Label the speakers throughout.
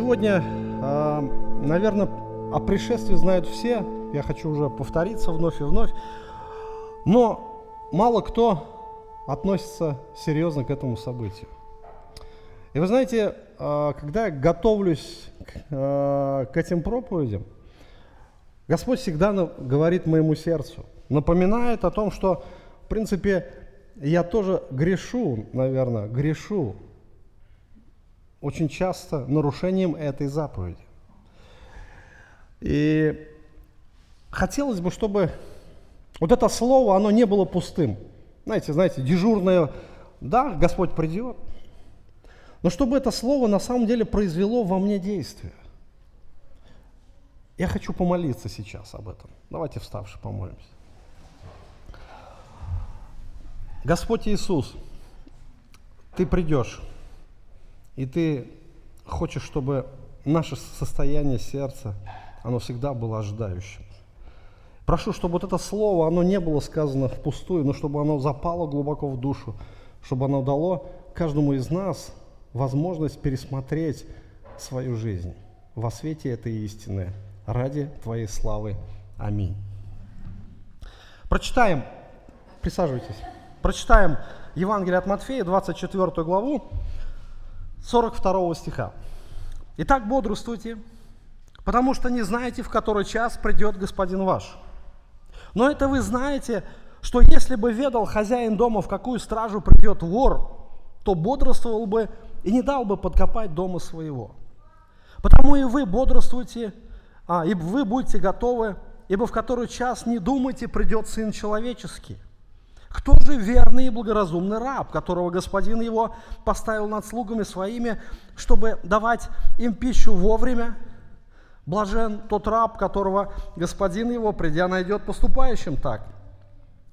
Speaker 1: Сегодня, а, наверное, о пришествии знают все. Я хочу уже повториться вновь и вновь. Но мало кто относится серьезно к этому событию. И вы знаете, а, когда я готовлюсь а, к этим проповедям, Господь всегда говорит моему сердцу, напоминает о том, что, в принципе, я тоже грешу, наверное, грешу очень часто нарушением этой заповеди. И хотелось бы, чтобы вот это слово, оно не было пустым. Знаете, знаете, дежурное, да, Господь придет, но чтобы это слово на самом деле произвело во мне действие. Я хочу помолиться сейчас об этом. Давайте вставши помолимся. Господь Иисус, Ты придешь, и Ты хочешь, чтобы наше состояние сердца, оно всегда было ожидающим. Прошу, чтобы вот это слово, оно не было сказано впустую, но чтобы оно запало глубоко в душу, чтобы оно дало каждому из нас возможность пересмотреть свою жизнь во свете этой истины ради Твоей славы. Аминь. Прочитаем, присаживайтесь, прочитаем Евангелие от Матфея, 24 главу, 42 стиха. Итак, бодрствуйте, потому что не знаете, в который час придет Господин ваш. Но это вы знаете, что если бы ведал хозяин дома, в какую стражу придет вор, то бодрствовал бы и не дал бы подкопать дома своего. Потому и вы бодрствуйте, а, и вы будете готовы, ибо в который час не думайте, придет Сын Человеческий. Кто же верный и благоразумный раб, которого господин его поставил над слугами своими, чтобы давать им пищу вовремя? Блажен тот раб, которого господин его, придя, найдет поступающим так.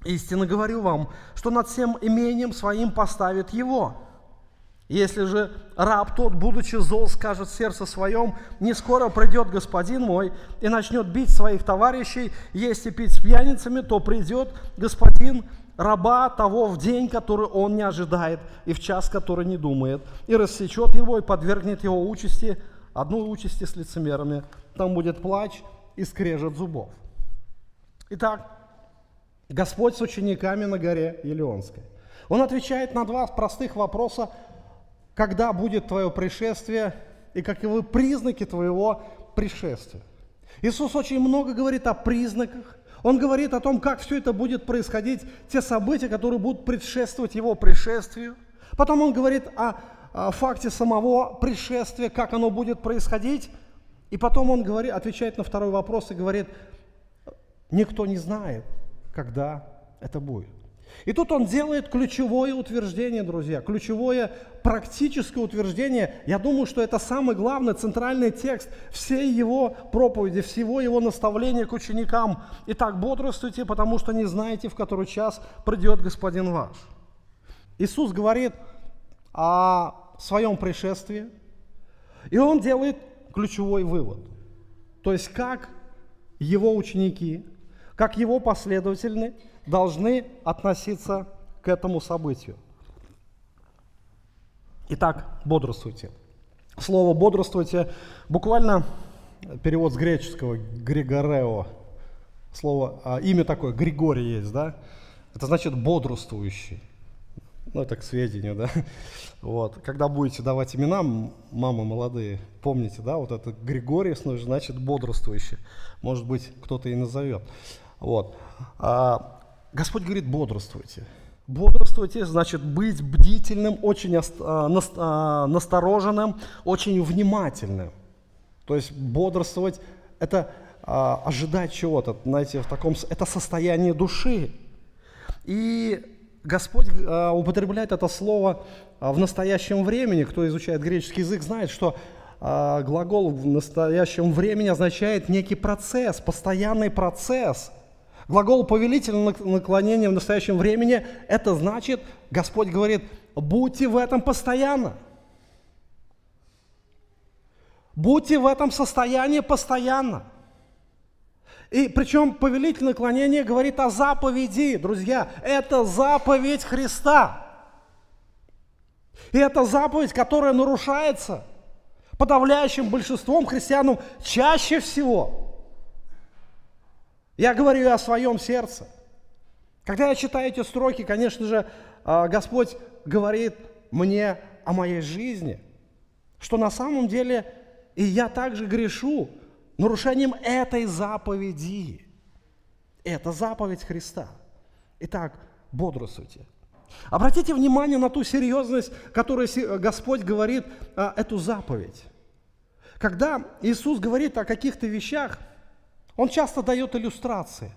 Speaker 1: Истинно говорю вам, что над всем имением своим поставит его. Если же раб тот, будучи зол, скажет в сердце своем, не скоро придет господин мой и начнет бить своих товарищей, есть и пить с пьяницами, то придет господин раба того в день, который он не ожидает, и в час, который не думает, и рассечет его, и подвергнет его участи, одной участи с лицемерами. Там будет плач и скрежет зубов. Итак, Господь с учениками на горе Елеонской. Он отвечает на два простых вопроса – когда будет твое пришествие и каковы признаки твоего пришествия. Иисус очень много говорит о признаках, он говорит о том, как все это будет происходить, те события, которые будут предшествовать его пришествию. Потом он говорит о, о факте самого пришествия, как оно будет происходить. И потом он говорит, отвечает на второй вопрос и говорит, никто не знает, когда это будет. И тут он делает ключевое утверждение, друзья, ключевое практическое утверждение. Я думаю, что это самый главный центральный текст всей его проповеди, всего его наставления к ученикам. Итак, бодрствуйте, потому что не знаете, в который час придет Господин ваш. Иисус говорит о своем пришествии, и он делает ключевой вывод. То есть как его ученики, как его последователи должны относиться к этому событию. Итак, бодрствуйте. Слово «бодрствуйте» буквально перевод с греческого «григорео». Слово, а, имя такое, Григорий есть, да? Это значит «бодрствующий». Ну, это к сведению, да. Вот. Когда будете давать имена, мамы молодые, помните, да, вот это Григорий, значит бодрствующий. Может быть, кто-то и назовет. Вот. А, Господь говорит, бодрствуйте. Бодрствуйте, значит быть бдительным, очень а, а, настороженным, очень внимательным. То есть бодрствовать – это а, ожидать чего-то, знаете, в таком, это состояние души. И Господь употребляет это слово в настоящем времени. Кто изучает греческий язык, знает, что глагол в настоящем времени означает некий процесс, постоянный процесс – Глагол повелительного наклонения в настоящем времени, это значит, Господь говорит, будьте в этом постоянно. Будьте в этом состоянии постоянно. И причем повелительное наклонение говорит о заповеди, друзья. Это заповедь Христа. И это заповедь, которая нарушается. Подавляющим большинством христианам чаще всего. Я говорю о своем сердце. Когда я читаю эти строки, конечно же, а, Господь говорит мне о моей жизни, что на самом деле и я также грешу нарушением этой заповеди. Это заповедь Христа. Итак, бодрствуйте. Обратите внимание на ту серьезность, которую Господь говорит а, эту заповедь. Когда Иисус говорит о каких-то вещах, Он часто дает иллюстрации.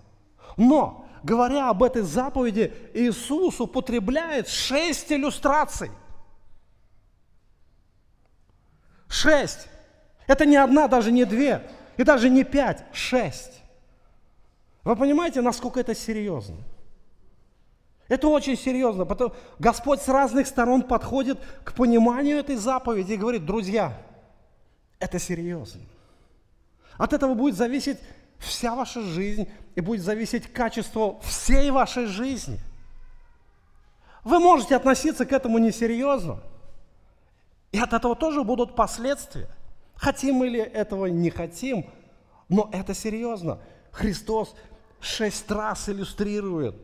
Speaker 1: Но, говоря об этой заповеди, Иисус употребляет шесть иллюстраций. Шесть. Это не одна, даже не две, и даже не пять, шесть. Вы понимаете, насколько это серьезно? Это очень серьезно, потому Господь с разных сторон подходит к пониманию этой заповеди и говорит, друзья, это серьезно. От этого будет зависеть вся ваша жизнь и будет зависеть качество всей вашей жизни. Вы можете относиться к этому несерьезно, и от этого тоже будут последствия. Хотим мы ли этого, не хотим, но это серьезно. Христос шесть раз иллюстрирует,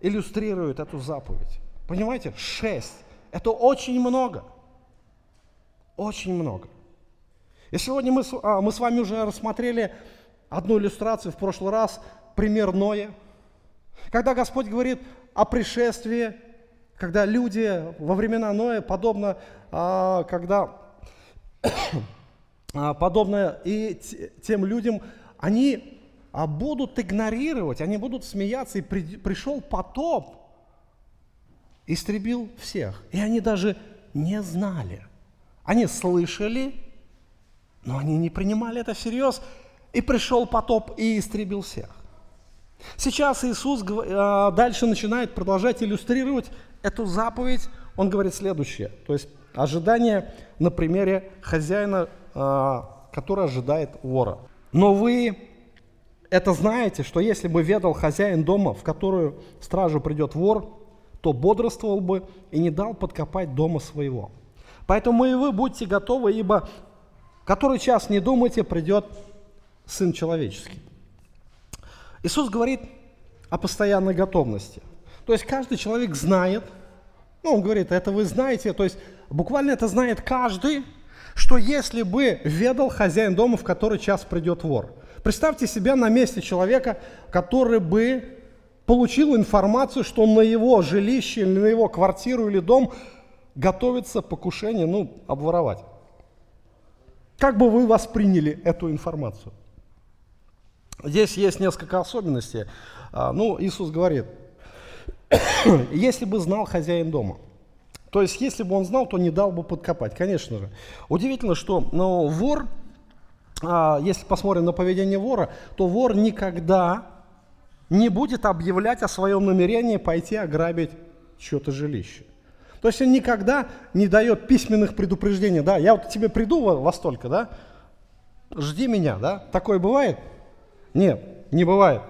Speaker 1: иллюстрирует эту заповедь. Понимаете? Шесть. Это очень много. Очень много. И сегодня мы, а, мы с вами уже рассмотрели одну иллюстрацию в прошлый раз, пример Ноя. Когда Господь говорит о пришествии, когда люди во времена Ноя, подобно, а, когда, а, подобно и тем людям, они а будут игнорировать, они будут смеяться, и при, пришел потоп, истребил всех. И они даже не знали. Они слышали, но они не принимали это всерьез. И пришел потоп и истребил всех. Сейчас Иисус э, дальше начинает продолжать иллюстрировать эту заповедь. Он говорит следующее. То есть ожидание на примере хозяина, э, который ожидает вора. Но вы это знаете, что если бы ведал хозяин дома, в которую стражу придет вор, то бодрствовал бы и не дал подкопать дома своего. Поэтому и вы будьте готовы, ибо который час не думайте, придет Сын Человеческий. Иисус говорит о постоянной готовности. То есть каждый человек знает, ну, он говорит, это вы знаете, то есть буквально это знает каждый, что если бы ведал хозяин дома, в который час придет вор – Представьте себя на месте человека, который бы получил информацию, что на его жилище или на его квартиру или дом готовится покушение, ну, обворовать. Как бы вы восприняли эту информацию? Здесь есть несколько особенностей. А, ну, Иисус говорит, если бы знал хозяин дома. То есть, если бы он знал, то не дал бы подкопать, конечно же. Удивительно, что ну, вор а, если посмотрим на поведение вора, то вор никогда не будет объявлять о своем намерении пойти ограбить чье-то жилище. То есть он никогда не дает письменных предупреждений, да, я вот тебе приду во столько, да, жди меня, да, такое бывает? Нет, не бывает.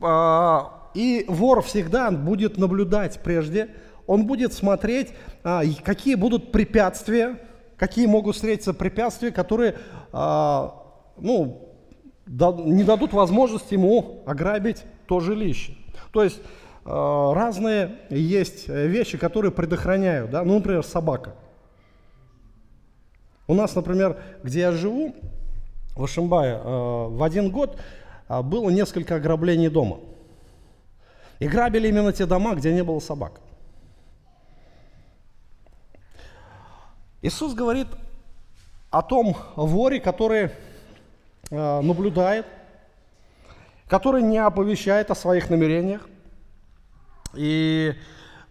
Speaker 1: А, и вор всегда будет наблюдать прежде, он будет смотреть, а, какие будут препятствия, какие могут встретиться препятствия, которые а, ну, не дадут возможности ему ограбить то жилище. То есть разные есть вещи, которые предохраняют, да? ну, например, собака. У нас, например, где я живу, в Ашимбае, в один год было несколько ограблений дома. И грабили именно те дома, где не было собак. Иисус говорит о том воре, который э, наблюдает, который не оповещает о своих намерениях. И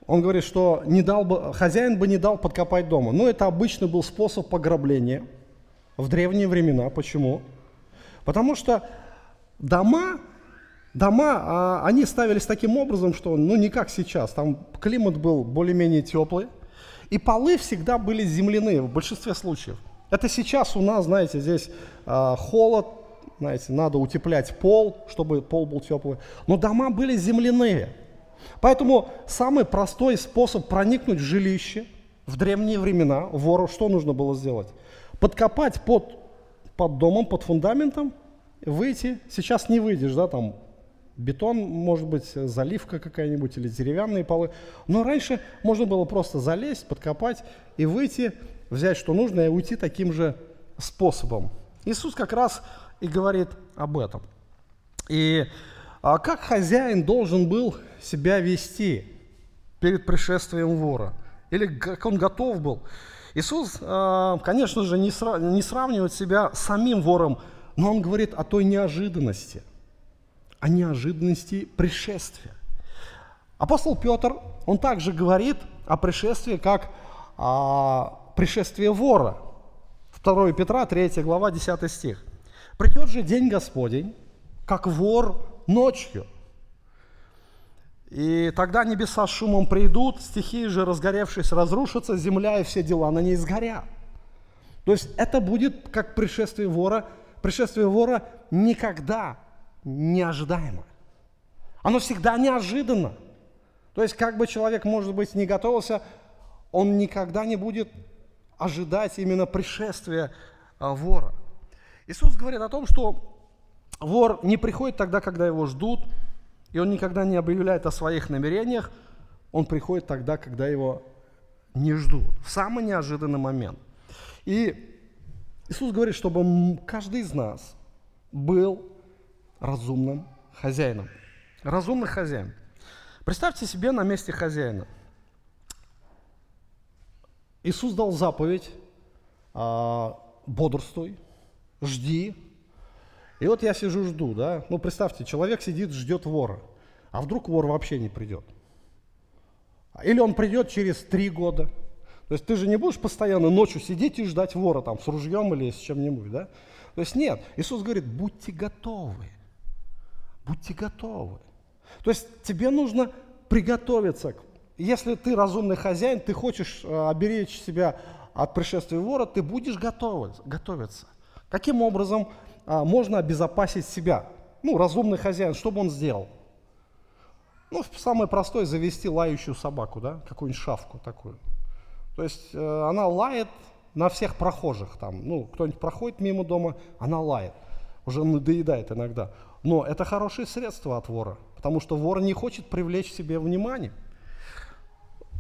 Speaker 1: он говорит, что не дал бы, хозяин бы не дал подкопать дома. Но это обычно был способ пограбления в древние времена. Почему? Потому что дома, дома, а, они ставились таким образом, что, ну, не как сейчас, там климат был более-менее теплый, и полы всегда были земляные в большинстве случаев. Это сейчас у нас, знаете, здесь э, холод, знаете, надо утеплять пол, чтобы пол был теплый. Но дома были земляные. Поэтому самый простой способ проникнуть в жилище в древние времена вору что нужно было сделать? подкопать под, под домом, под фундаментом, выйти. Сейчас не выйдешь, да, там бетон, может быть, заливка какая-нибудь или деревянные полы. Но раньше можно было просто залезть, подкопать и выйти, взять, что нужно, и уйти таким же способом. Иисус как раз и говорит об этом. И а как хозяин должен был себя вести перед пришествием вора? Или как он готов был? Иисус, а, конечно же, не сравнивает себя с самим вором, но он говорит о той неожиданности, о неожиданности пришествия. Апостол Петр, он также говорит о пришествии как о пришествии вора. 2 Петра, 3 глава, 10 стих. «Придет же день Господень, как вор ночью. И тогда небеса шумом придут, стихии же, разгоревшись, разрушатся, земля и все дела на ней сгорят. То есть это будет как пришествие вора. Пришествие вора никогда неожидаемо. Оно всегда неожиданно. То есть как бы человек, может быть, не готовился, он никогда не будет ожидать именно пришествия а, вора. Иисус говорит о том, что Вор не приходит тогда, когда его ждут, и он никогда не объявляет о своих намерениях, он приходит тогда, когда его не ждут, в самый неожиданный момент. И Иисус говорит, чтобы каждый из нас был разумным хозяином. Разумный хозяин. Представьте себе на месте хозяина. Иисус дал заповедь, а, бодрствуй, жди, и вот я сижу, жду, да. Ну, представьте, человек сидит, ждет вора. А вдруг вор вообще не придет? Или он придет через три года. То есть ты же не будешь постоянно ночью сидеть и ждать вора там с ружьем или с чем-нибудь, да? То есть нет, Иисус говорит, будьте готовы. Будьте готовы. То есть тебе нужно приготовиться. Если ты разумный хозяин, ты хочешь э, оберечь себя от пришествия вора, ты будешь готовиться. Каким образом? а, можно обезопасить себя. Ну, разумный хозяин, что бы он сделал? Ну, самое простое, завести лающую собаку, да, какую-нибудь шавку такую. То есть э, она лает на всех прохожих там. Ну, кто-нибудь проходит мимо дома, она лает. Уже надоедает иногда. Но это хорошее средство от вора, потому что вор не хочет привлечь себе внимание.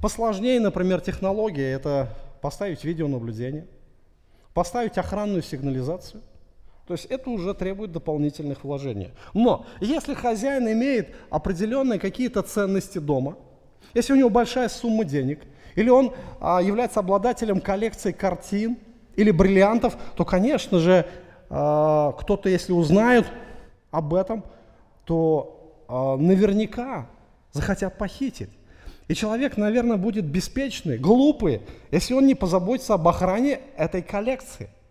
Speaker 1: Посложнее, например, технология – это поставить видеонаблюдение, поставить охранную сигнализацию, то есть это уже требует дополнительных вложений. Но если хозяин имеет определенные какие-то ценности дома, если у него большая сумма денег, или он а, является обладателем коллекции картин или бриллиантов, то, конечно же, а, кто-то, если узнает об этом, то а, наверняка захотят похитить. И человек, наверное, будет беспечный, глупый, если он не позаботится об охране этой коллекции –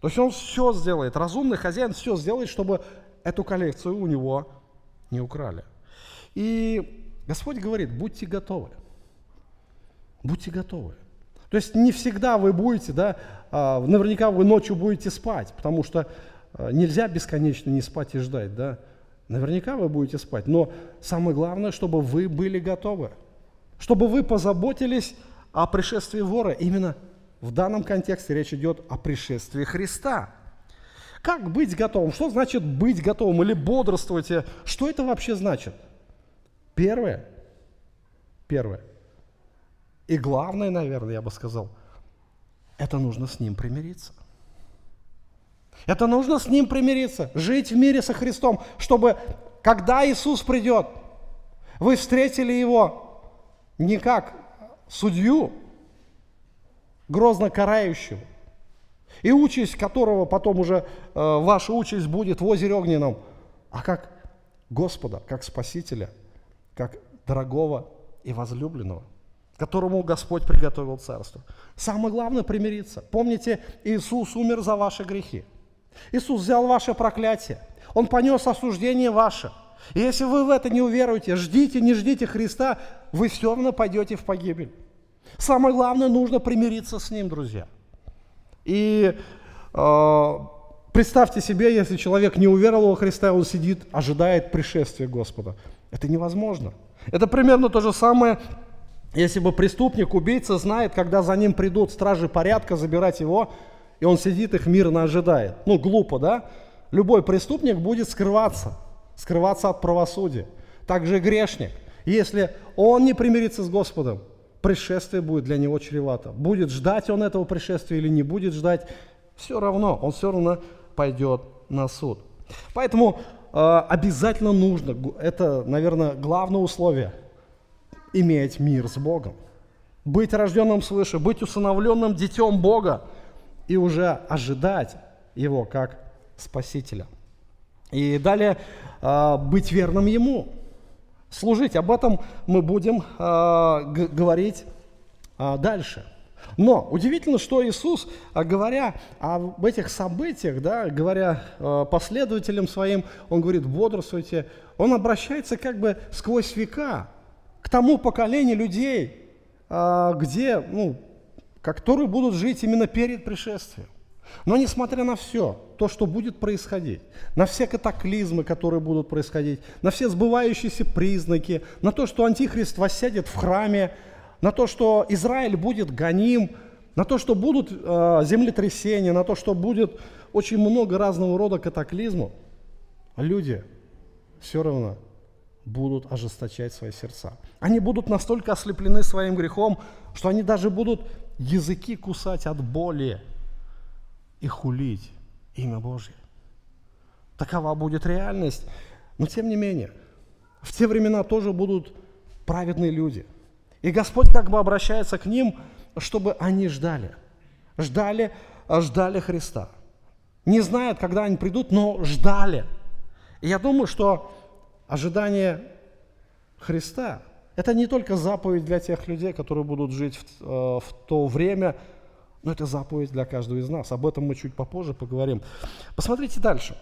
Speaker 1: то есть он все сделает, разумный хозяин все сделает, чтобы эту коллекцию у него не украли. И Господь говорит, будьте готовы. Будьте готовы. То есть не всегда вы будете, да, а, наверняка вы ночью будете спать, потому что а, нельзя бесконечно не спать и ждать, да. Наверняка вы будете спать, но самое главное, чтобы вы были готовы, чтобы вы позаботились о пришествии вора именно в данном контексте речь идет о пришествии Христа. Как быть готовым? Что значит быть готовым или бодрствовать? Что это вообще значит? Первое, первое, и главное, наверное, я бы сказал, это нужно с Ним примириться. Это нужно с Ним примириться, жить в мире со Христом, чтобы, когда Иисус придет, вы встретили Его не как судью, грозно карающего, и участь которого потом уже э, ваша участь будет в озере огненном, а как Господа, как Спасителя, как дорогого и возлюбленного, которому Господь приготовил царство. Самое главное примириться. Помните, Иисус умер за ваши грехи. Иисус взял ваше проклятие. Он понес осуждение ваше. И если вы в это не уверуете, ждите, не ждите Христа, вы все равно пойдете в погибель. Самое главное, нужно примириться с Ним, друзья. И э, представьте себе, если человек не уверовал во Христа, он сидит, ожидает пришествия Господа. Это невозможно. Это примерно то же самое, если бы преступник, убийца знает, когда за ним придут стражи порядка забирать его, и он сидит их мирно ожидает. Ну, глупо, да? Любой преступник будет скрываться, скрываться от правосудия. Также и грешник. Если он не примирится с Господом, пришествие будет для него чревато. Будет ждать он этого пришествия или не будет ждать, все равно, он все равно пойдет на суд. Поэтому э, обязательно нужно, это, наверное, главное условие, иметь мир с Богом. Быть рожденным свыше, быть усыновленным детем Бога и уже ожидать Его как Спасителя. И далее э, быть верным Ему, служить. Об этом мы будем э, говорить э, дальше. Но удивительно, что Иисус, говоря об этих событиях, да, говоря последователям своим, Он говорит, бодрствуйте, Он обращается как бы сквозь века к тому поколению людей, э, где, ну, которые будут жить именно перед пришествием. Но несмотря на все, то, что будет происходить, на все катаклизмы, которые будут происходить, на все сбывающиеся признаки, на то, что Антихрист воссядет в храме, на то, что Израиль будет гоним, на то, что будут э, землетрясения, на то, что будет очень много разного рода катаклизмов, люди все равно будут ожесточать свои сердца. Они будут настолько ослеплены своим грехом, что они даже будут языки кусать от боли и хулить имя Божье. Такова будет реальность. Но тем не менее, в те времена тоже будут праведные люди – и Господь как бы обращается к ним, чтобы они ждали. Ждали, ждали Христа. Не знают, когда они придут, но ждали. И я думаю, что ожидание Христа – это не только заповедь для тех людей, которые будут жить в, э, в то время, но это заповедь для каждого из нас. Об этом мы чуть попозже поговорим. Посмотрите дальше.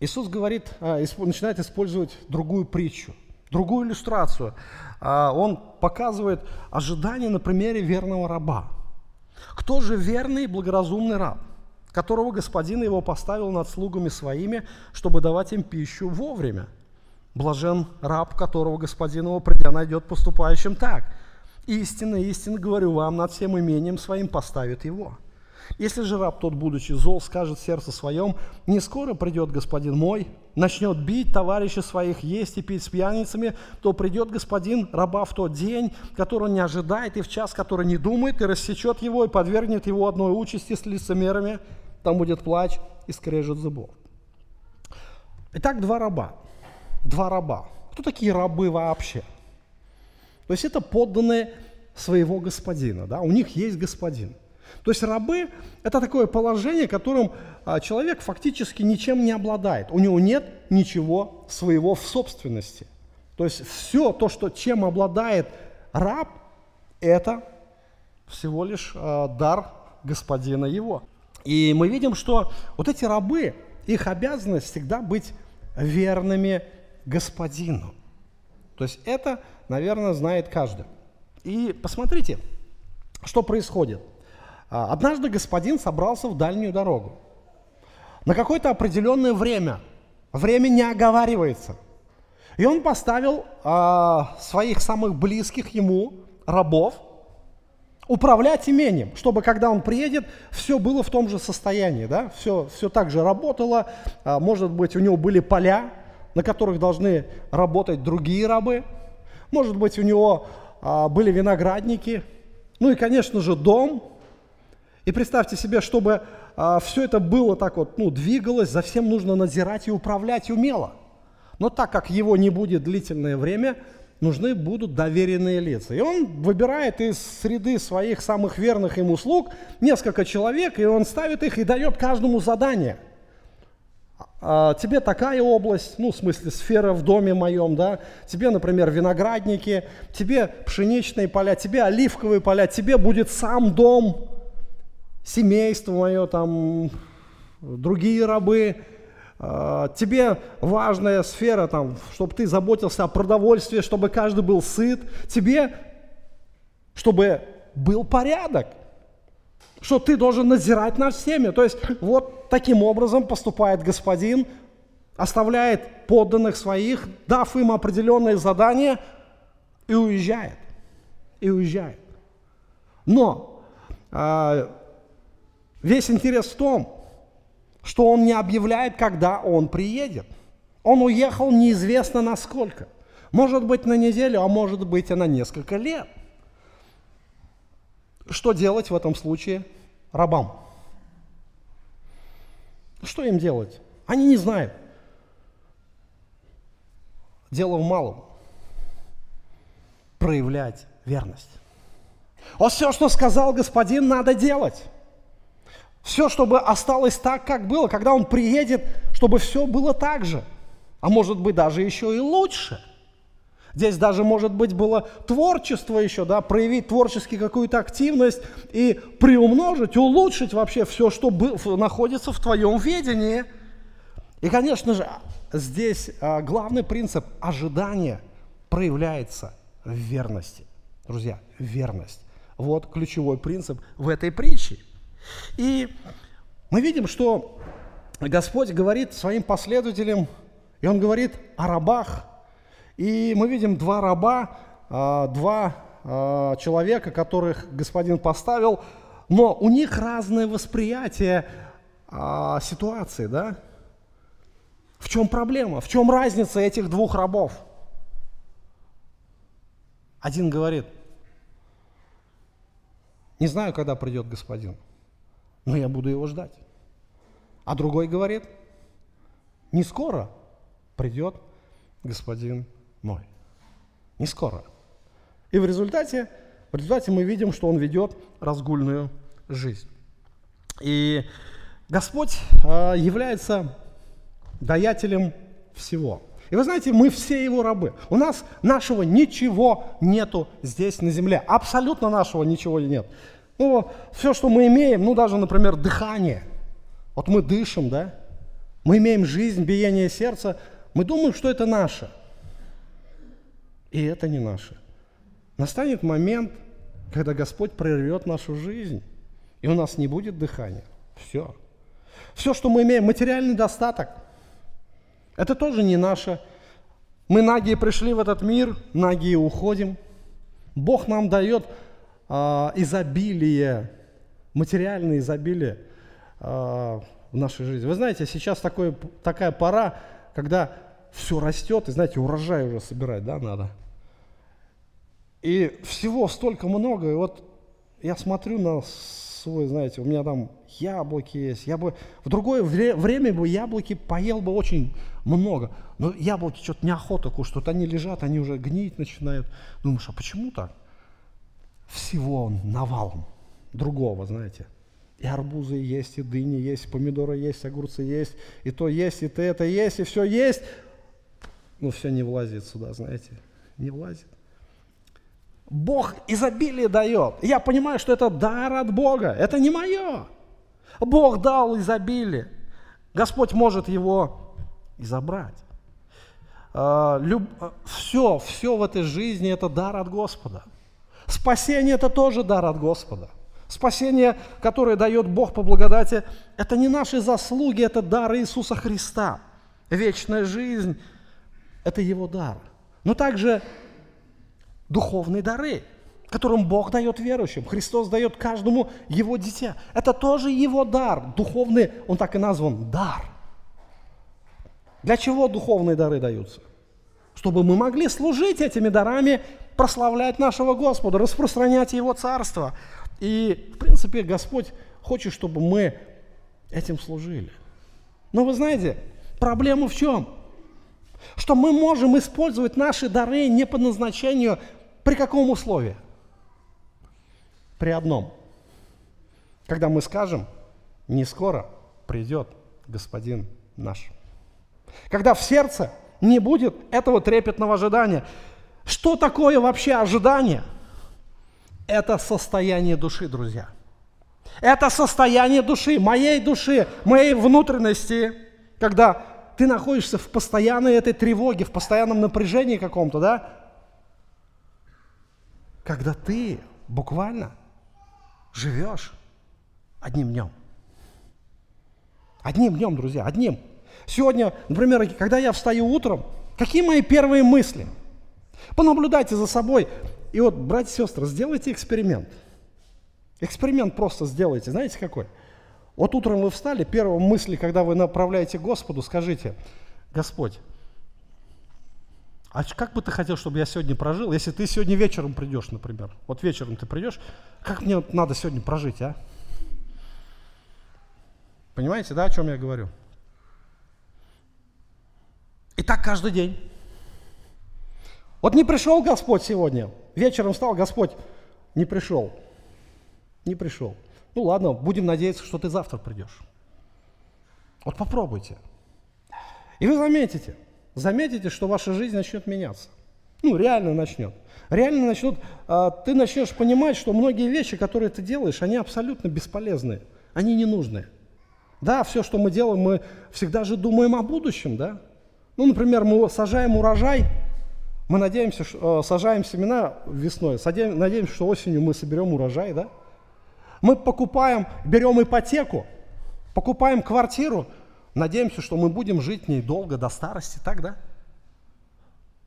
Speaker 1: Иисус говорит, э, начинает использовать другую притчу, другую иллюстрацию – а, он показывает ожидание на примере верного раба. Кто же верный и благоразумный раб, которого господин его поставил над слугами своими, чтобы давать им пищу вовремя? Блажен раб, которого господин его, придя, найдет поступающим так. Истинно, истинно говорю вам, над всем имением своим поставит его. Если же раб тот, будучи зол, скажет сердце своем, не скоро придет господин мой, начнет бить товарищей своих, есть и пить с пьяницами, то придет господин раба в тот день, который он не ожидает, и в час, который не думает, и рассечет его, и подвергнет его одной участи с лицемерами, там будет плач и скрежет зубов. Итак, два раба. Два раба. Кто такие рабы вообще? То есть это подданные своего господина, да? у них есть господин – то есть рабы – это такое положение, которым а, человек фактически ничем не обладает. У него нет ничего своего в собственности. То есть все то, что, чем обладает раб, это всего лишь а, дар господина его. И мы видим, что вот эти рабы, их обязанность всегда быть верными господину. То есть это, наверное, знает каждый. И посмотрите, что происходит – а, однажды господин собрался в дальнюю дорогу. На какое-то определенное время. Время не оговаривается. И он поставил а, своих самых близких ему рабов управлять имением, чтобы когда он приедет, все было в том же состоянии, да? все, все так же работало, а, может быть, у него были поля, на которых должны работать другие рабы, может быть, у него а, были виноградники, ну и, конечно же, дом, и представьте себе, чтобы а, все это было так вот, ну, двигалось, за всем нужно надзирать и управлять умело. Но так как его не будет длительное время, нужны будут доверенные лица. И он выбирает из среды своих самых верных ему слуг несколько человек, и он ставит их и дает каждому задание. А, тебе такая область, ну, в смысле, сфера в доме моем, да, тебе, например, виноградники, тебе пшеничные поля, тебе оливковые поля, тебе будет сам дом, семейство мое, там, другие рабы, а, тебе важная сфера, там, чтобы ты заботился о продовольствии, чтобы каждый был сыт, тебе, чтобы был порядок, что ты должен надзирать над всеми. То есть вот таким образом поступает господин, оставляет подданных своих, дав им определенные задания, и уезжает. И уезжает. Но а, Весь интерес в том, что он не объявляет, когда он приедет. Он уехал неизвестно на сколько. Может быть на неделю, а может быть и на несколько лет. Что делать в этом случае рабам? Что им делать? Они не знают. Дело в малом. Проявлять верность. Вот все, что сказал господин, надо делать. Все, чтобы осталось так, как было, когда он приедет, чтобы все было так же. А может быть, даже еще и лучше. Здесь даже, может быть, было творчество еще, да, проявить творчески какую-то активность и приумножить, улучшить вообще все, что находится в твоем ведении. И, конечно же, здесь а, главный принцип ожидания проявляется в верности. Друзья, верность. Вот ключевой принцип в этой притче. И мы видим, что Господь говорит своим последователям, и Он говорит о рабах. И мы видим два раба, а, два а, человека, которых Господин поставил, но у них разное восприятие а, ситуации, да? В чем проблема? В чем разница этих двух рабов? Один говорит, не знаю, когда придет господин, но я буду его ждать. А другой говорит, не скоро придет господин мой. Не скоро. И в результате, в результате мы видим, что он ведет разгульную жизнь. И Господь э, является даятелем всего. И вы знаете, мы все его рабы. У нас нашего ничего нету здесь на земле. Абсолютно нашего ничего нет. Ну, все, что мы имеем, ну, даже, например, дыхание. Вот мы дышим, да? Мы имеем жизнь, биение сердца. Мы думаем, что это наше. И это не наше. Настанет момент, когда Господь прервет нашу жизнь, и у нас не будет дыхания. Все. Все, что мы имеем, материальный достаток – это тоже не наше. Мы нагие пришли в этот мир, нагие уходим. Бог нам дает а, изобилие, материальное изобилие а, в нашей жизни. Вы знаете, сейчас такой, такая пора, когда все растет, и знаете, урожай уже собирать, да, надо. И всего столько много, и вот я смотрю на свой, знаете, у меня там яблоки есть. Я бы в другое время бы яблоки поел бы очень много. Но яблоки что-то неохота кушать, вот они лежат, они уже гнить начинают. Думаешь, а почему так? Всего навалом другого, знаете. И арбузы есть, и дыни есть, и помидоры есть, огурцы есть, и то есть, и то это есть, и все есть. Но все не влазит сюда, знаете, не влазит. Бог изобилие дает. я понимаю, что это дар от Бога. Это не мое. Бог дал изобилие. Господь может его и забрать. А, все, все в этой жизни это дар от Господа. Спасение это тоже дар от Господа. Спасение, которое дает Бог по благодати, это не наши заслуги, это дар Иисуса Христа. Вечная жизнь – это Его дар. Но также духовные дары, которым Бог дает верующим. Христос дает каждому его дитя. Это тоже его дар. Духовный, он так и назван, дар. Для чего духовные дары даются? Чтобы мы могли служить этими дарами, прославлять нашего Господа, распространять Его Царство. И, в принципе, Господь хочет, чтобы мы этим служили. Но вы знаете, проблема в чем? Что мы можем использовать наши дары не по назначению, при каком условии? При одном. Когда мы скажем, не скоро придет Господин наш. Когда в сердце не будет этого трепетного ожидания. Что такое вообще ожидание? Это состояние души, друзья. Это состояние души, моей души, моей внутренности, когда ты находишься в постоянной этой тревоге, в постоянном напряжении каком-то, да? когда ты буквально живешь одним днем. Одним днем, друзья, одним. Сегодня, например, когда я встаю утром, какие мои первые мысли? Понаблюдайте за собой. И вот, братья и сестры, сделайте эксперимент. Эксперимент просто сделайте. Знаете какой? Вот утром вы встали, первая мысль, когда вы направляете Господу, скажите, Господь, а как бы ты хотел, чтобы я сегодня прожил, если ты сегодня вечером придешь, например, вот вечером ты придешь, как мне надо сегодня прожить, а? Понимаете, да, о чем я говорю? И так каждый день. Вот не пришел Господь сегодня, вечером встал, Господь не пришел, не пришел. Ну ладно, будем надеяться, что ты завтра придешь. Вот попробуйте. И вы заметите, заметите, что ваша жизнь начнет меняться. Ну, реально начнет. Реально начнет, а, ты начнешь понимать, что многие вещи, которые ты делаешь, они абсолютно бесполезные, они ненужные. Да, все, что мы делаем, мы всегда же думаем о будущем, да. Ну, например, мы сажаем урожай, мы надеемся, что, э, сажаем семена весной, надеемся, что осенью мы соберем урожай, да. Мы покупаем, берем ипотеку, покупаем квартиру, надеемся, что мы будем жить в ней долго, до старости, так, да?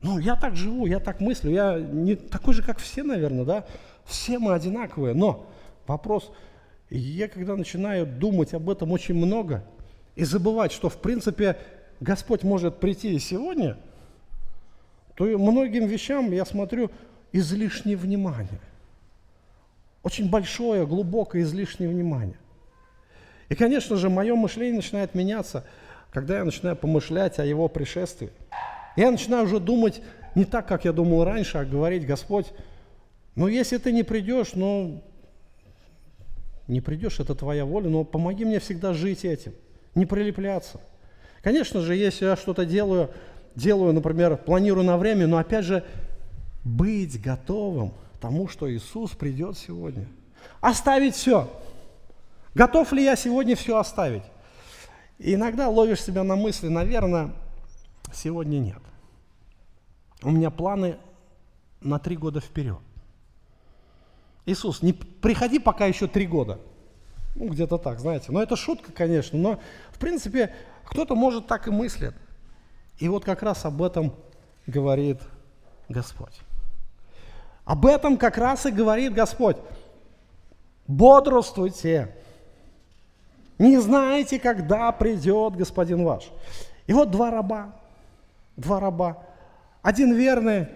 Speaker 1: Ну, я так живу, я так мыслю, я не такой же, как все, наверное, да? Все мы одинаковые, но вопрос, я когда начинаю думать об этом очень много и забывать, что, в принципе, Господь может прийти и сегодня, то многим вещам я смотрю излишнее внимание. Очень большое, глубокое, излишнее внимание. И, конечно же, мое мышление начинает меняться, когда я начинаю помышлять о его пришествии. Я начинаю уже думать не так, как я думал раньше, а говорить, Господь, ну если ты не придешь, ну не придешь, это твоя воля, но помоги мне всегда жить этим, не прилепляться. Конечно же, если я что-то делаю, делаю, например, планирую на время, но опять же, быть готовым тому, что Иисус придет сегодня. Оставить все. Готов ли я сегодня все оставить? И иногда ловишь себя на мысли, наверное, сегодня нет. У меня планы на три года вперед. Иисус, не приходи пока еще три года. Ну, где-то так, знаете. Но это шутка, конечно, но, в принципе, кто-то может так и мыслит. И вот как раз об этом говорит Господь. Об этом как раз и говорит Господь. Бодрствуйте. Не знаете, когда придет господин ваш. И вот два раба. Два раба. Один верный.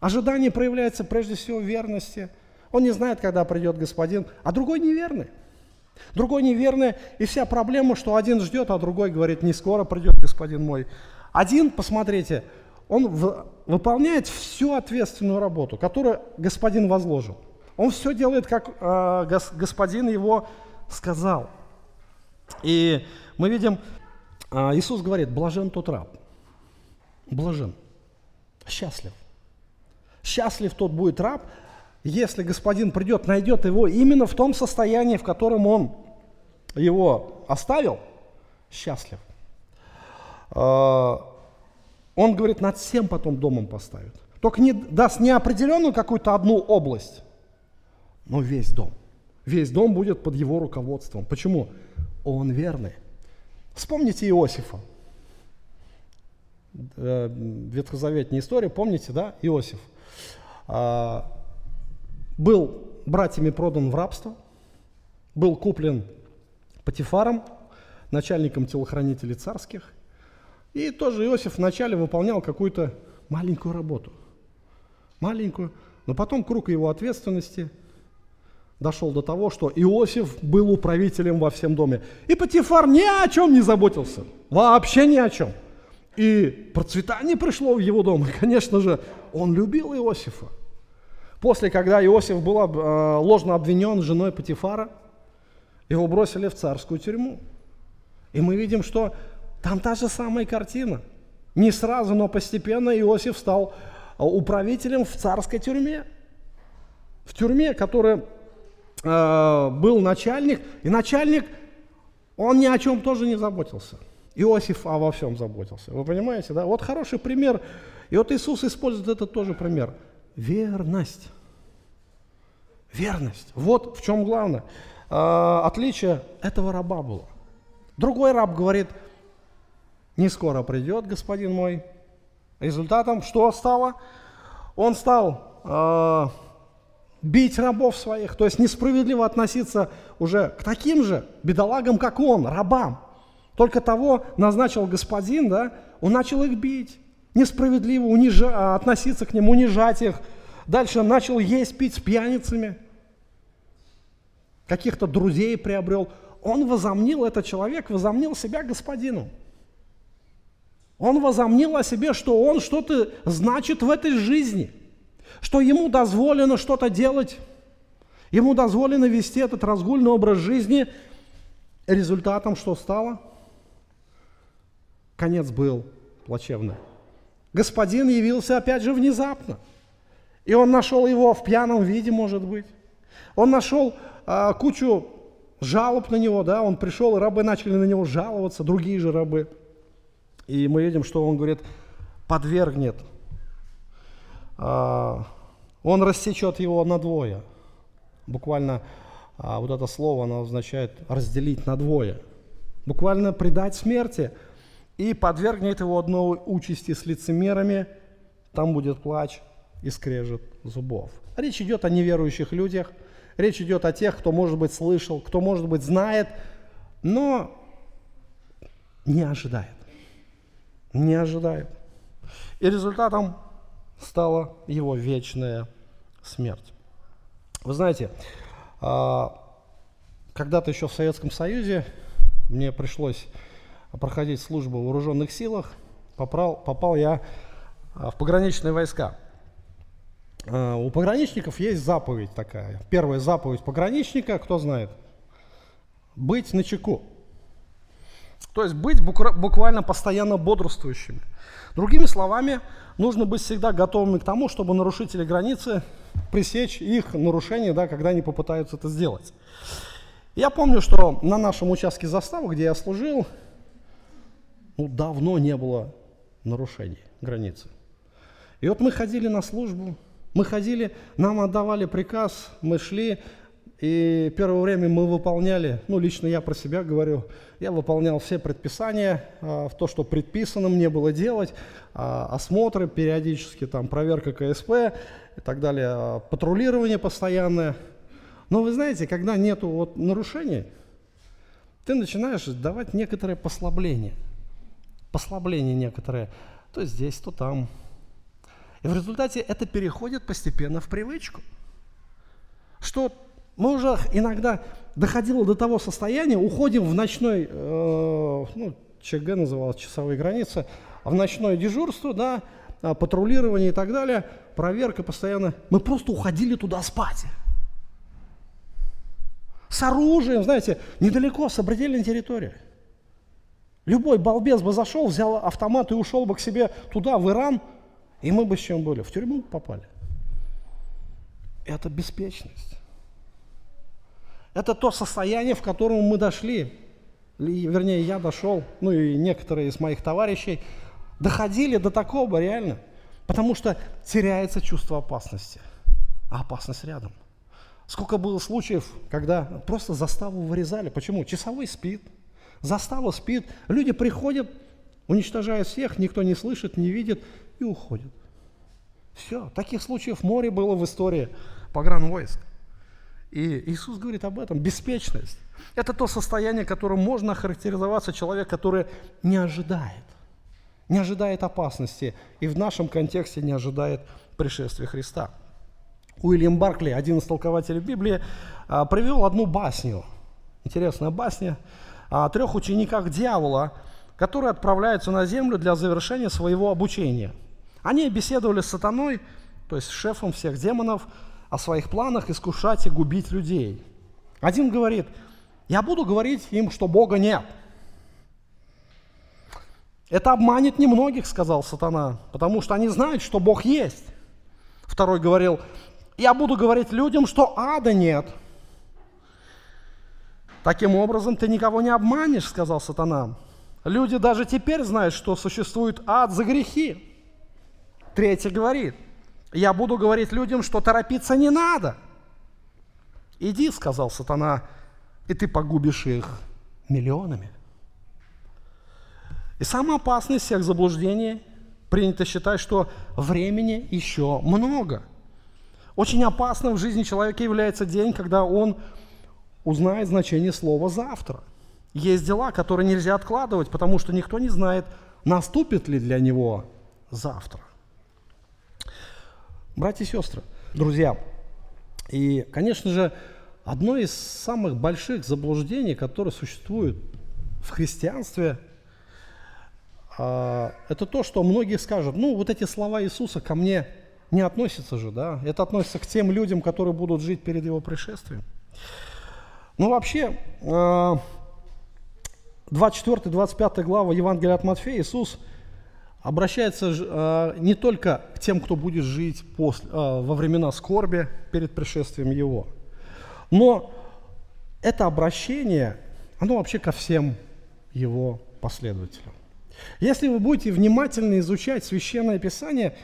Speaker 1: Ожидание проявляется прежде всего в верности. Он не знает, когда придет господин, а другой неверный. Другой неверный, и вся проблема, что один ждет, а другой говорит, не скоро придет господин мой. Один, посмотрите, он в, выполняет всю ответственную работу, которую господин возложил. Он все делает, как э, гос, господин его сказал. И мы видим, э, Иисус говорит, блажен тот раб. Блажен. Счастлив. Счастлив тот будет раб, если господин придет, найдет его именно в том состоянии, в котором он его оставил, счастлив. А, он говорит, над всем потом домом поставит. Только не даст не определенную какую-то одну область, но весь дом. Весь дом будет под его руководством. Почему? Он верный. Вспомните Иосифа. Э, ветхозаветная история, помните, да, Иосиф? А, был братьями продан в рабство, был куплен Патифаром, начальником телохранителей царских. И тоже Иосиф вначале выполнял какую-то маленькую работу. Маленькую. Но потом круг его ответственности дошел до того, что Иосиф был управителем во всем доме. И Патифар ни о чем не заботился. Вообще ни о чем. И процветание пришло в его дом. И, конечно же, он любил Иосифа. После, когда Иосиф был э, ложно обвинен женой Патифара, его бросили в царскую тюрьму. И мы видим, что там та же самая картина. Не сразу, но постепенно Иосиф стал э, управителем в царской тюрьме. В тюрьме, которая э, был начальник, и начальник, он ни о чем тоже не заботился. Иосиф обо всем заботился. Вы понимаете, да? Вот хороший пример. И вот Иисус использует этот тоже пример – Верность. Верность. Вот в чем главное. А, отличие этого раба было. Другой раб говорит, не скоро придет господин мой. Результатом что стало? Он стал э, бить рабов своих, то есть несправедливо относиться уже к таким же бедолагам, как он, рабам. Только того назначил господин, да, он начал их бить, несправедливо унижа, относиться к ним, унижать их. Дальше начал есть, пить с пьяницами, каких-то друзей приобрел. Он возомнил, этот человек возомнил себя господином. Он возомнил о себе, что он что-то значит в этой жизни – что ему дозволено что-то делать, ему дозволено вести этот разгульный образ жизни. Результатом что стало? Конец был плачевный. Господин явился опять же внезапно. И он нашел его в пьяном виде, может быть. Он нашел а, кучу жалоб на него, да, он пришел, и рабы начали на него жаловаться, другие же рабы. И мы видим, что он говорит, подвергнет а, он рассечет его на двое. Буквально а, вот это слово, оно означает разделить на двое. Буквально предать смерти и подвергнет его одной участи с лицемерами, там будет плач и скрежет зубов. Речь идет о неверующих людях, речь идет о тех, кто, может быть, слышал, кто, может быть, знает, но не ожидает. Не ожидает. И результатом стала его вечная смерть. Вы знаете, а, когда-то еще в Советском Союзе мне пришлось проходить службу в вооруженных силах, попал, попал я а, в пограничные войска. А, у пограничников есть заповедь такая. Первая заповедь пограничника, кто знает? Быть на чеку. То есть быть буквально постоянно бодрствующими. Другими словами, нужно быть всегда готовыми к тому, чтобы нарушители границы пресечь их нарушение, да, когда они попытаются это сделать. Я помню, что на нашем участке заставы, где я служил, ну, давно не было нарушений границы. И вот мы ходили на службу, мы ходили, нам отдавали приказ, мы шли, и первое время мы выполняли, ну лично я про себя говорю, я выполнял все предписания, а, в то, что предписано мне было делать, а, осмотры периодически, там, проверка КСП и так далее, а, патрулирование постоянное. Но вы знаете, когда нету вот нарушений, ты начинаешь давать некоторые послабления. Послабления некоторые, то здесь, то там. И в результате это переходит постепенно в привычку. Что мы уже иногда доходило до того состояния, уходим в ночной, э, ну, ЧГ называлось, часовые границы, в ночное дежурство, да, а, патрулирование и так далее, проверка постоянно. Мы просто уходили туда спать. С оружием, знаете, недалеко, с сопредельной территории. Любой балбес бы зашел, взял автомат и ушел бы к себе туда, в Иран, и мы бы с чем были? В тюрьму попали. Это беспечность. Это то состояние, в котором мы дошли, вернее, я дошел, ну и некоторые из моих товарищей, доходили до такого реально, потому что теряется чувство опасности, а опасность рядом. Сколько было случаев, когда просто заставу вырезали. Почему? Часовой спит, застава спит, люди приходят, уничтожают всех, никто не слышит, не видит и уходят. Все, таких случаев море было в истории погранвойск. И Иисус говорит об этом, беспечность. Это то состояние, которым можно характеризоваться человек, который не ожидает, не ожидает опасности и в нашем контексте не ожидает пришествия Христа. Уильям Баркли, один из толкователей Библии, а, привел одну басню, интересная басня, о трех учениках дьявола, которые отправляются на землю для завершения своего обучения. Они беседовали с сатаной, то есть шефом всех демонов, о своих планах искушать и губить людей. Один говорит, я буду говорить им, что Бога нет. Это обманет немногих, сказал сатана, потому что они знают, что Бог есть. Второй говорил, я буду говорить людям, что ада нет. Таким образом, ты никого не обманешь, сказал сатана. Люди даже теперь знают, что существует ад за грехи. Третий говорит – я буду говорить людям, что торопиться не надо. Иди, сказал сатана, и ты погубишь их миллионами. И самое опасное из всех заблуждений принято считать, что времени еще много. Очень опасным в жизни человека является день, когда он узнает значение слова «завтра». Есть дела, которые нельзя откладывать, потому что никто не знает, наступит ли для него завтра. Братья и сестры, друзья, и, конечно же, одно из самых больших заблуждений, которые существуют в христианстве, а, это то, что многие скажут, ну, вот эти слова Иисуса ко мне не относятся же, да, это относится к тем людям, которые будут жить перед Его пришествием. Ну, вообще, 24-25 глава Евангелия от Матфея Иисус обращается э, не только к тем, кто будет жить после, э, во времена скорби перед пришествием Его, но это обращение, оно вообще ко всем Его последователям. Если вы будете внимательно изучать Священное Писание,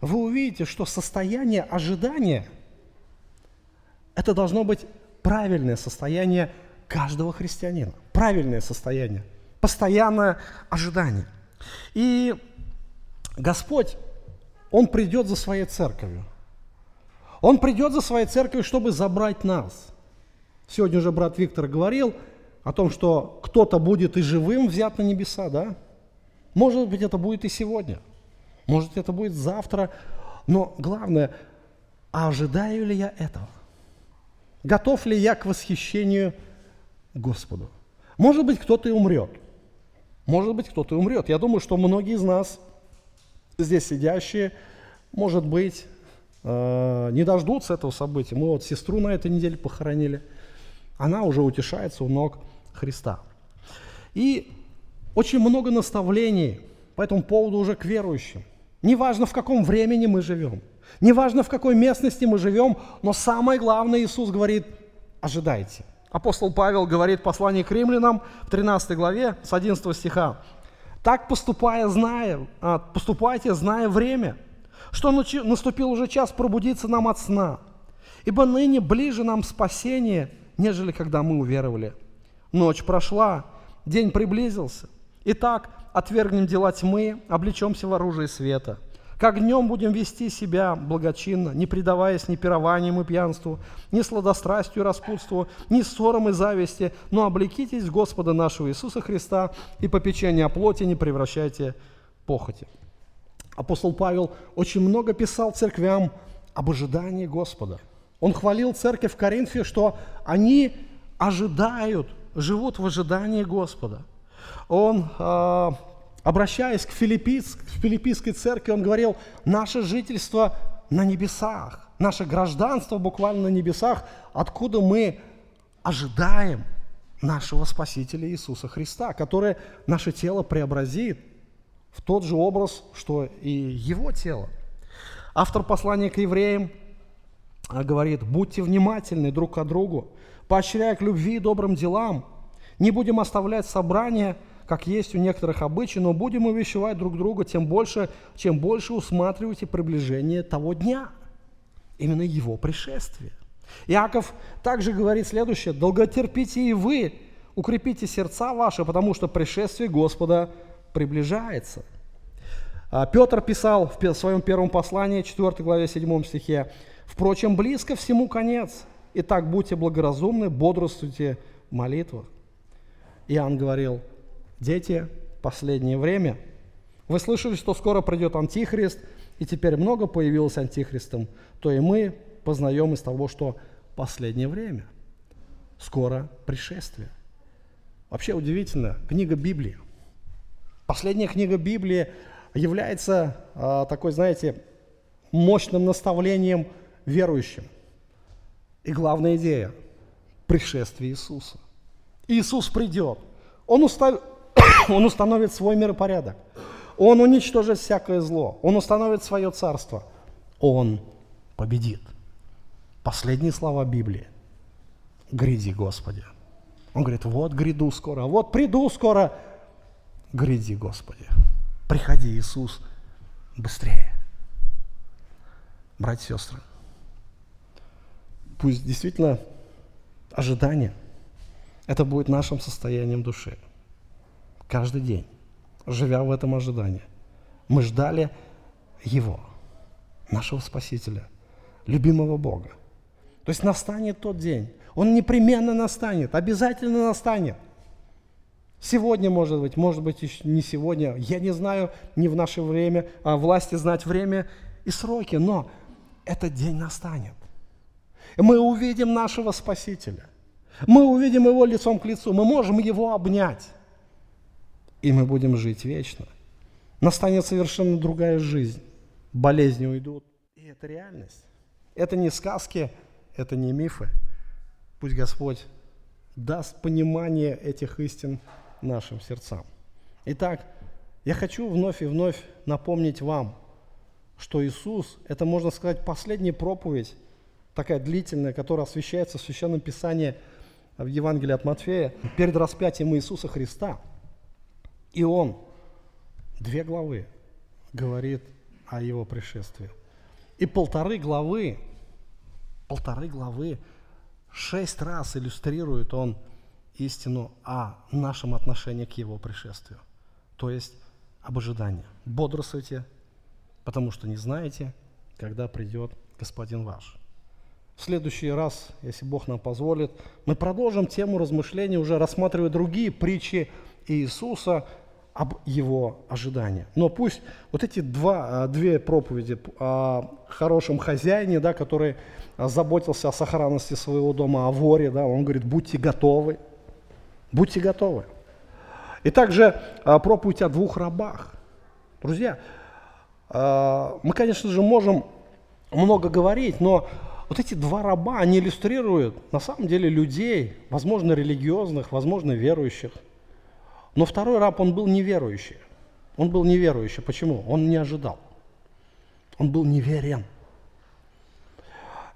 Speaker 1: вы увидите, что состояние ожидания – это должно быть правильное состояние каждого христианина. Правильное состояние, постоянное ожидание. И Господь, Он придет за своей церковью. Он придет за своей церковью, чтобы забрать нас. Сегодня уже брат Виктор говорил о том, что кто-то будет и живым взят на небеса, да? Может быть, это будет и сегодня. Может, это будет завтра. Но главное, а ожидаю ли я этого? Готов ли я к восхищению Господу? Может быть, кто-то и умрет. Может быть, кто-то и умрет. Я думаю, что многие из нас, здесь сидящие, может быть, э, не дождутся этого события. Мы вот сестру на этой неделе похоронили. Она уже утешается у ног Христа. И очень много наставлений по этому поводу уже к верующим. Неважно, в каком времени мы живем, неважно, в какой местности мы живем, но самое главное, Иисус говорит, ожидайте – Апостол Павел говорит в послании к римлянам в 13 главе с 11 стиха. «Так поступая, зная, а, поступайте, зная время, что наступил уже час пробудиться нам от сна, ибо ныне ближе нам спасение, нежели когда мы уверовали. Ночь прошла, день приблизился. Итак, отвергнем дела тьмы, облечемся в оружие света – как днем будем вести себя благочинно, не предаваясь ни пированиям и пьянству, ни сладострастию и распутству, ни ссорам и зависти, но облекитесь Господа нашего Иисуса Христа и попечение о плоти не превращайте похоти. Апостол Павел очень много писал церквям об ожидании Господа. Он хвалил церковь в Коринфе, что они ожидают, живут в ожидании Господа. Он э, обращаясь к, филиппийс, к филиппийской церкви, он говорил, наше жительство на небесах, наше гражданство буквально на небесах, откуда мы ожидаем нашего Спасителя Иисуса Христа, который наше тело преобразит в тот же образ, что и его тело. Автор послания к евреям а, говорит, будьте внимательны друг к другу, поощряя к любви и добрым делам, не будем оставлять собрания, как есть у некоторых обычаи, но будем увещевать друг друга тем больше, чем больше усматриваете приближение того дня, именно его пришествия. Иаков также говорит следующее, «Долготерпите и вы, укрепите сердца ваши, потому что пришествие Господа приближается». А Петр писал в своем первом послании, 4 главе 7 стихе, «Впрочем, близко всему конец, Итак, будьте благоразумны, бодрствуйте в молитвах». Иоанн говорил, Дети, последнее время. Вы слышали, что скоро придет Антихрист, и теперь много появилось Антихристом, то и мы познаем из того, что последнее время. Скоро пришествие. Вообще удивительно, книга Библии. Последняя книга Библии является а, такой, знаете, мощным наставлением верующим. И главная идея – пришествие Иисуса. Иисус придет. Он, устав... Он установит свой миропорядок. Он уничтожит всякое зло. Он установит свое царство. Он победит. Последние слова Библии. Гряди, Господи. Он говорит, вот гряду скоро, вот приду скоро. Гряди, Господи. Приходи, Иисус, быстрее. Братья и сестры, пусть действительно ожидание, это будет нашим состоянием души каждый день, живя в этом ожидании. Мы ждали Его, нашего Спасителя, любимого Бога. То есть настанет тот день. Он непременно настанет, обязательно настанет. Сегодня, может быть, может быть, еще не сегодня. Я не знаю, не в наше время, а власти знать время и сроки, но этот день настанет. Мы увидим нашего Спасителя. Мы увидим Его лицом к лицу. Мы можем Его обнять. И мы будем жить вечно. Настанет совершенно другая жизнь. Болезни уйдут. И это реальность. Это не сказки, это не мифы. Пусть Господь даст понимание этих истин нашим сердцам. Итак, я хочу вновь и вновь напомнить вам, что Иисус – это, можно сказать, последняя проповедь, такая длительная, которая освещается в Священном Писании в Евангелии от Матфея перед распятием Иисуса Христа. И Он две главы говорит о Его пришествии. И полторы главы, полторы главы, шесть раз иллюстрирует Он истину о нашем отношении к Его пришествию. То есть об ожидании. Бодрствуйте, потому что не знаете, когда придет Господин ваш. В следующий раз, если Бог нам позволит, мы продолжим тему размышлений, уже рассматривая другие притчи Иисуса об его ожидании. Но пусть вот эти два, а, две проповеди о хорошем хозяине, да, который заботился о сохранности своего дома, о воре, да, он говорит, будьте готовы, будьте готовы. И также а, проповедь о двух рабах. Друзья, мы, конечно же, можем много говорить, но вот эти два раба, они иллюстрируют на самом деле людей, возможно, религиозных, возможно, верующих. Но второй раб, он был неверующий. Он был неверующий. Почему? Он не ожидал. Он был неверен.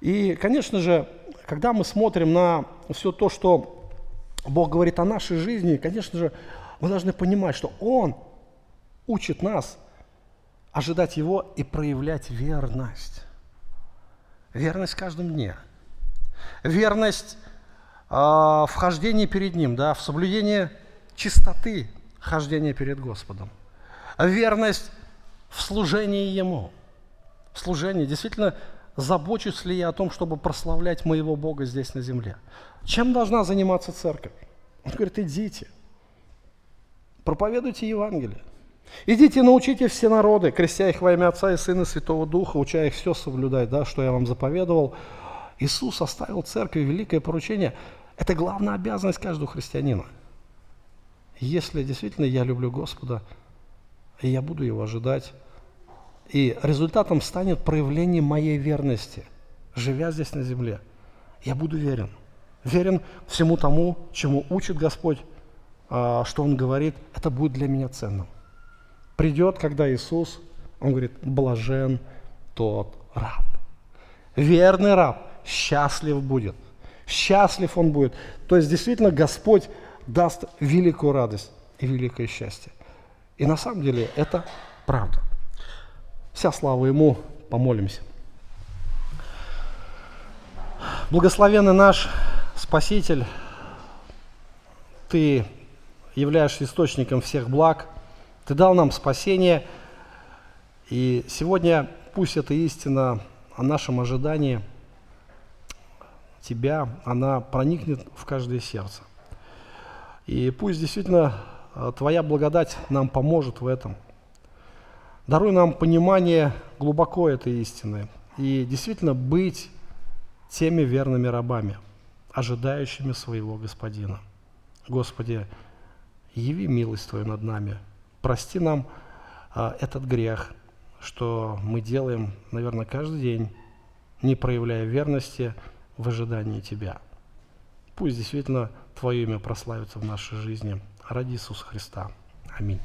Speaker 1: И, конечно же, когда мы смотрим на все то, что Бог говорит о нашей жизни, конечно же, мы должны понимать, что Он учит нас ожидать Его и проявлять верность. Верность в каждом дне. Верность э, в хождении перед Ним, да, в соблюдении чистоты хождения перед Господом. Верность в служении Ему. В служении. Действительно, забочусь ли я о том, чтобы прославлять моего Бога здесь на земле? Чем должна заниматься церковь? Он говорит, идите, проповедуйте Евангелие. Идите, научите все народы, крестя их во имя Отца и Сына и Святого Духа, уча их все соблюдать, да, что я вам заповедовал. Иисус оставил церкви великое поручение. Это главная обязанность каждого христианина. Если действительно я люблю Господа, я буду Его ожидать, и результатом станет проявление моей верности, живя здесь на земле, я буду верен. Верен всему тому, чему учит Господь, а, что Он говорит, это будет для меня ценным придет, когда Иисус, Он говорит, блажен тот раб. Верный раб счастлив будет. Счастлив он будет. То есть действительно Господь даст великую радость и великое счастье. И на самом деле это правда. Вся слава Ему, помолимся. Благословенный наш Спаситель, Ты являешься источником всех благ – ты дал нам спасение, и сегодня пусть эта истина о нашем ожидании Тебя, она проникнет в каждое сердце. И пусть действительно э, Твоя благодать нам поможет в этом. Даруй нам понимание глубоко этой истины и действительно быть теми верными рабами, ожидающими своего Господина. Господи, яви милость Твою над нами – прости нам а, этот грех, что мы делаем, наверное, каждый день, не проявляя верности в ожидании Тебя. Пусть действительно Твое имя прославится в нашей жизни. Ради Иисуса Христа. Аминь.